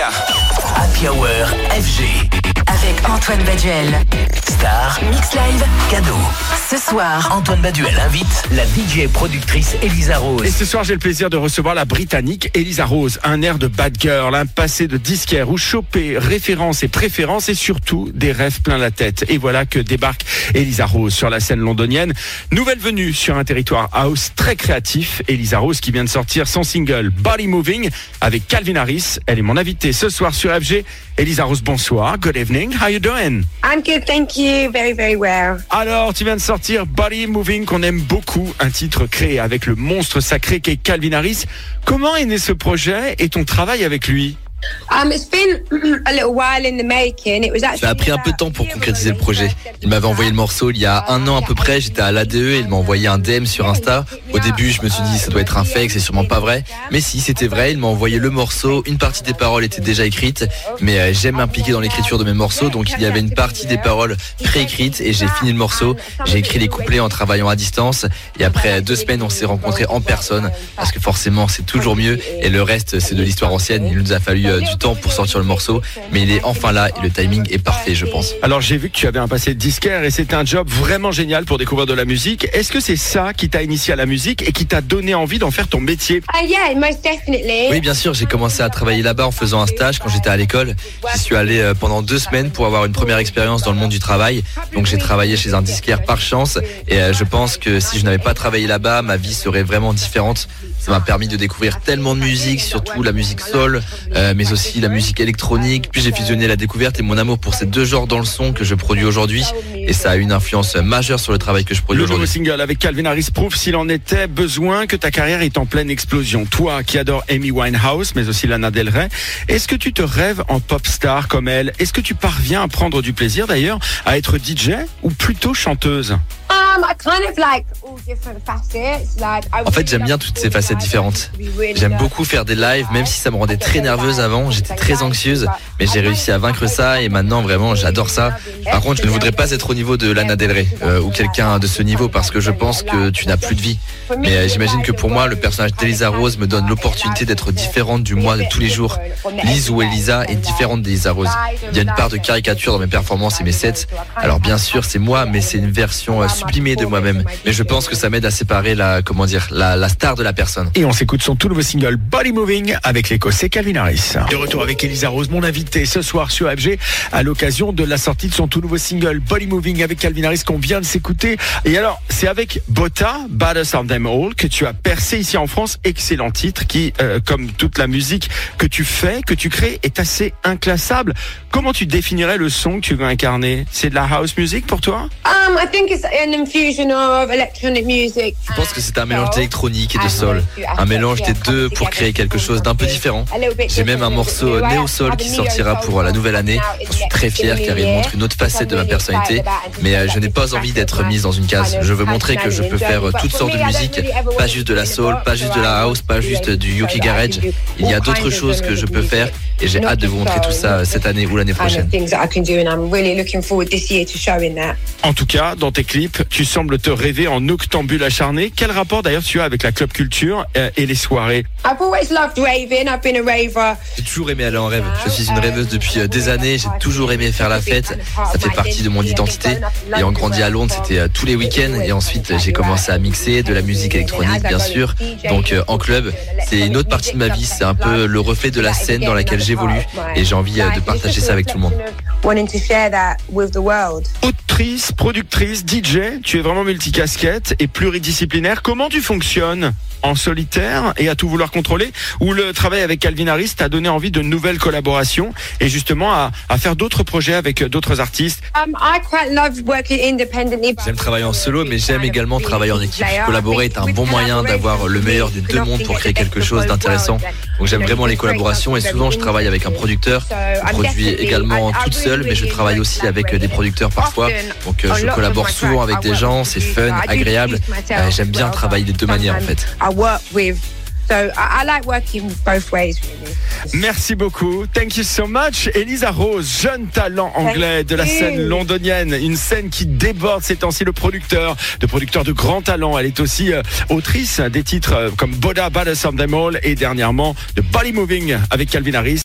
Happy Hour FG. Avec Antoine Baduel. Star. Mix Live. Cadeau. Ce soir, Antoine Baduel invite la DJ et productrice Elisa Rose. Et ce soir, j'ai le plaisir de recevoir la Britannique Elisa Rose. Un air de bad girl, un passé de disquaire où choper références et préférences et surtout des rêves plein la tête. Et voilà que débarque Elisa Rose sur la scène londonienne. Nouvelle venue sur un territoire house très créatif. Elisa Rose qui vient de sortir son single Body Moving avec Calvin Harris. Elle est mon invitée ce soir sur FG. Elisa Rose, bonsoir. Good evening. How you doing? I'm good, thank you. Very, very well. Alors, tu viens de sortir Body Moving, qu'on aime beaucoup, un titre créé avec le monstre sacré qu'est Calvin Harris. Comment est né ce projet et ton travail avec lui? It's been a little while in the making. It was actually Ça a pris un peu de temps pour concrétiser le projet. Il m'avait envoyé le morceau il y a un an à peu près. J'étais à l'ADE et il m'a envoyé un DM sur Insta. Au début, je me suis dit ça doit être un fake, c'est sûrement pas vrai. Mais si, c'était vrai. Il m'a envoyé le morceau. Une partie des paroles était déjà écrite, mais euh, j'aime m'impliquer dans l'écriture de mes morceaux. Donc il y avait une partie des paroles préécrites et j'ai fini le morceau. J'ai écrit les couplets en travaillant à distance. Et après deux semaines, on s'est rencontrés en personne parce que forcément, c'est toujours mieux. Et le reste, c'est de l'histoire ancienne. Il nous a fallu euh, du temps pour sortir le morceau, mais il est enfin là et le timing est parfait, je pense. Alors j'ai vu que tu avais un passé de disquaire et c'était un job vraiment génial pour découvrir de la musique. Est-ce que c'est ça qui t'a initié à la musique et qui t'a donné envie d'en faire ton métier? Yeah, most definitely. Oui, bien sûr, j'ai commencé à travailler là-bas en faisant un stage quand j'étais à l'école. J'y suis allé euh, pendant deux semaines pour avoir une première expérience dans le monde du travail. Donc j'ai travaillé chez un disquaire par chance et euh, je pense que si je n'avais pas travaillé là-bas, ma vie serait vraiment différente. Ça m'a permis de découvrir tellement de musique, surtout la musique soul, euh, mais aussi la musique électronique. Puis j'ai fusionné la découverte et mon amour pour ces deux genres dans le son que je produis aujourd'hui. Et ça a une influence majeure sur le travail que je produis Le nouveau aujourd'hui. single avec Calvin Harris prouve s'il en était besoin que ta carrière est en pleine explosion. Toi qui adores Amy Winehouse, mais aussi Lana Del Rey, est-ce que tu te rêves en pop star comme elle? Est-ce que tu parviens à prendre du plaisir d'ailleurs à être DJ ou plutôt chanteuse? Um, En fait, j'aime bien toutes to ces facettes différentes. J'aime beaucoup faire des lives, même si ça me rendait très nerveuse avant. J'étais très anxieuse, mais j'ai réussi à vaincre ça et maintenant vraiment j'adore ça. Par contre, je ne voudrais pas être au niveau de Lana Del Rey euh, ou quelqu'un de ce niveau parce que je pense que tu n'as plus de vie. Mais euh, j'imagine que pour moi, le personnage d'Elisa Rose me donne l'opportunité d'être différente du moi de tous les jours. Lise ou Elisa est différente d'Elisa Rose. Il y a une part de caricature dans mes performances et mes sets. Alors bien sûr, c'est moi, mais c'est une version euh, sublimée de moi-même. Mais je pense que ça m'aide à séparer la, comment dire, la, la star de la personne. Et on s'écoute son tout nouveau single Body Moving avec l'écossais Calvin Harris. De retour avec Elisa Rose, mon invité ce soir sur FG à l'occasion de la sortie de son tout nouveau single Body Moving avec Calvin Harris qu'on vient de s'écouter. Et alors, c'est avec Botta, Baddest of Them All, que tu as percé ici en France. Excellent titre qui, euh, comme toute la musique que tu fais, que tu crées, est assez inclassable. Comment tu définirais le son que tu veux incarner? C'est de la house music pour toi? Um, I think it's an infusion of electronic music. Je pense que c'est un mélange d'électronique et de soul. Un mélange des deux pour créer quelque chose d'un peu différent. J'ai même un morceau néo-soul qui sortira pour la nouvelle année. J'en suis très fier car il montre une autre facette de ma personnalité. Mais euh, je n'ai pas envie d'être mise dans une case. Je veux montrer que je peux faire euh, toutes sortes de musique, pas juste de la soul, pas juste de la house, pas juste du Yuki Garage. Il y a d'autres choses que je peux faire et j'ai hâte de vous montrer tout ça euh, cette année ou l'année prochaine. En tout cas, dans tes clips, tu sembles te rêver en octambule acharné. Quel rapport d'ailleurs tu as avec la club culture et les soirées? J'ai toujours aimé aller en rêve. Je suis une rêveuse depuis des années. J'ai toujours aimé faire la fête. Ça fait partie de mon identité. Ayant grandi à Londres, c'était euh, tous les week-ends. Et ensuite, j'ai commencé à mixer de la musique électronique, bien sûr. Donc euh, en club, c'est une autre partie de ma vie. C'est un peu le reflet de la scène dans laquelle j'évolue. Et j'ai envie euh, de partager ça avec tout le monde. Wanting to share that with the world. Autrice, productrice, DJ, tu es vraiment multicasquette et pluridisciplinaire. Comment tu fonctionnes En solitaire et à tout vouloir contrôler? Ou le travail avec Calvin Harris t'a donné envie de nouvelles collaborations et justement à, à faire d'autres projets avec d'autres artistes? Um, I quite. J'aime travailler en solo, mais j'aime également travailler en équipe. Collaborer est un bon moyen d'avoir le meilleur des deux mondes pour créer quelque chose d'intéressant. Donc j'aime vraiment les collaborations et souvent je travaille avec un producteur. Je produis également toute seule, mais je travaille aussi avec des producteurs parfois. Donc euh, je collabore souvent avec des gens, c'est fun, agréable. Euh, J'aime bien travailler des deux manières en fait. I work with. So I, I like working both ways, really. Merci beaucoup. Thank you so much. Elisa Rose, jeune talent anglais de la you. scène londonienne. Une scène qui déborde ces temps-ci le producteur, de producteur de grand talent. Elle est aussi euh, autrice des titres euh, comme Boda, of Them All et dernièrement de Body Moving avec Calvin Harris.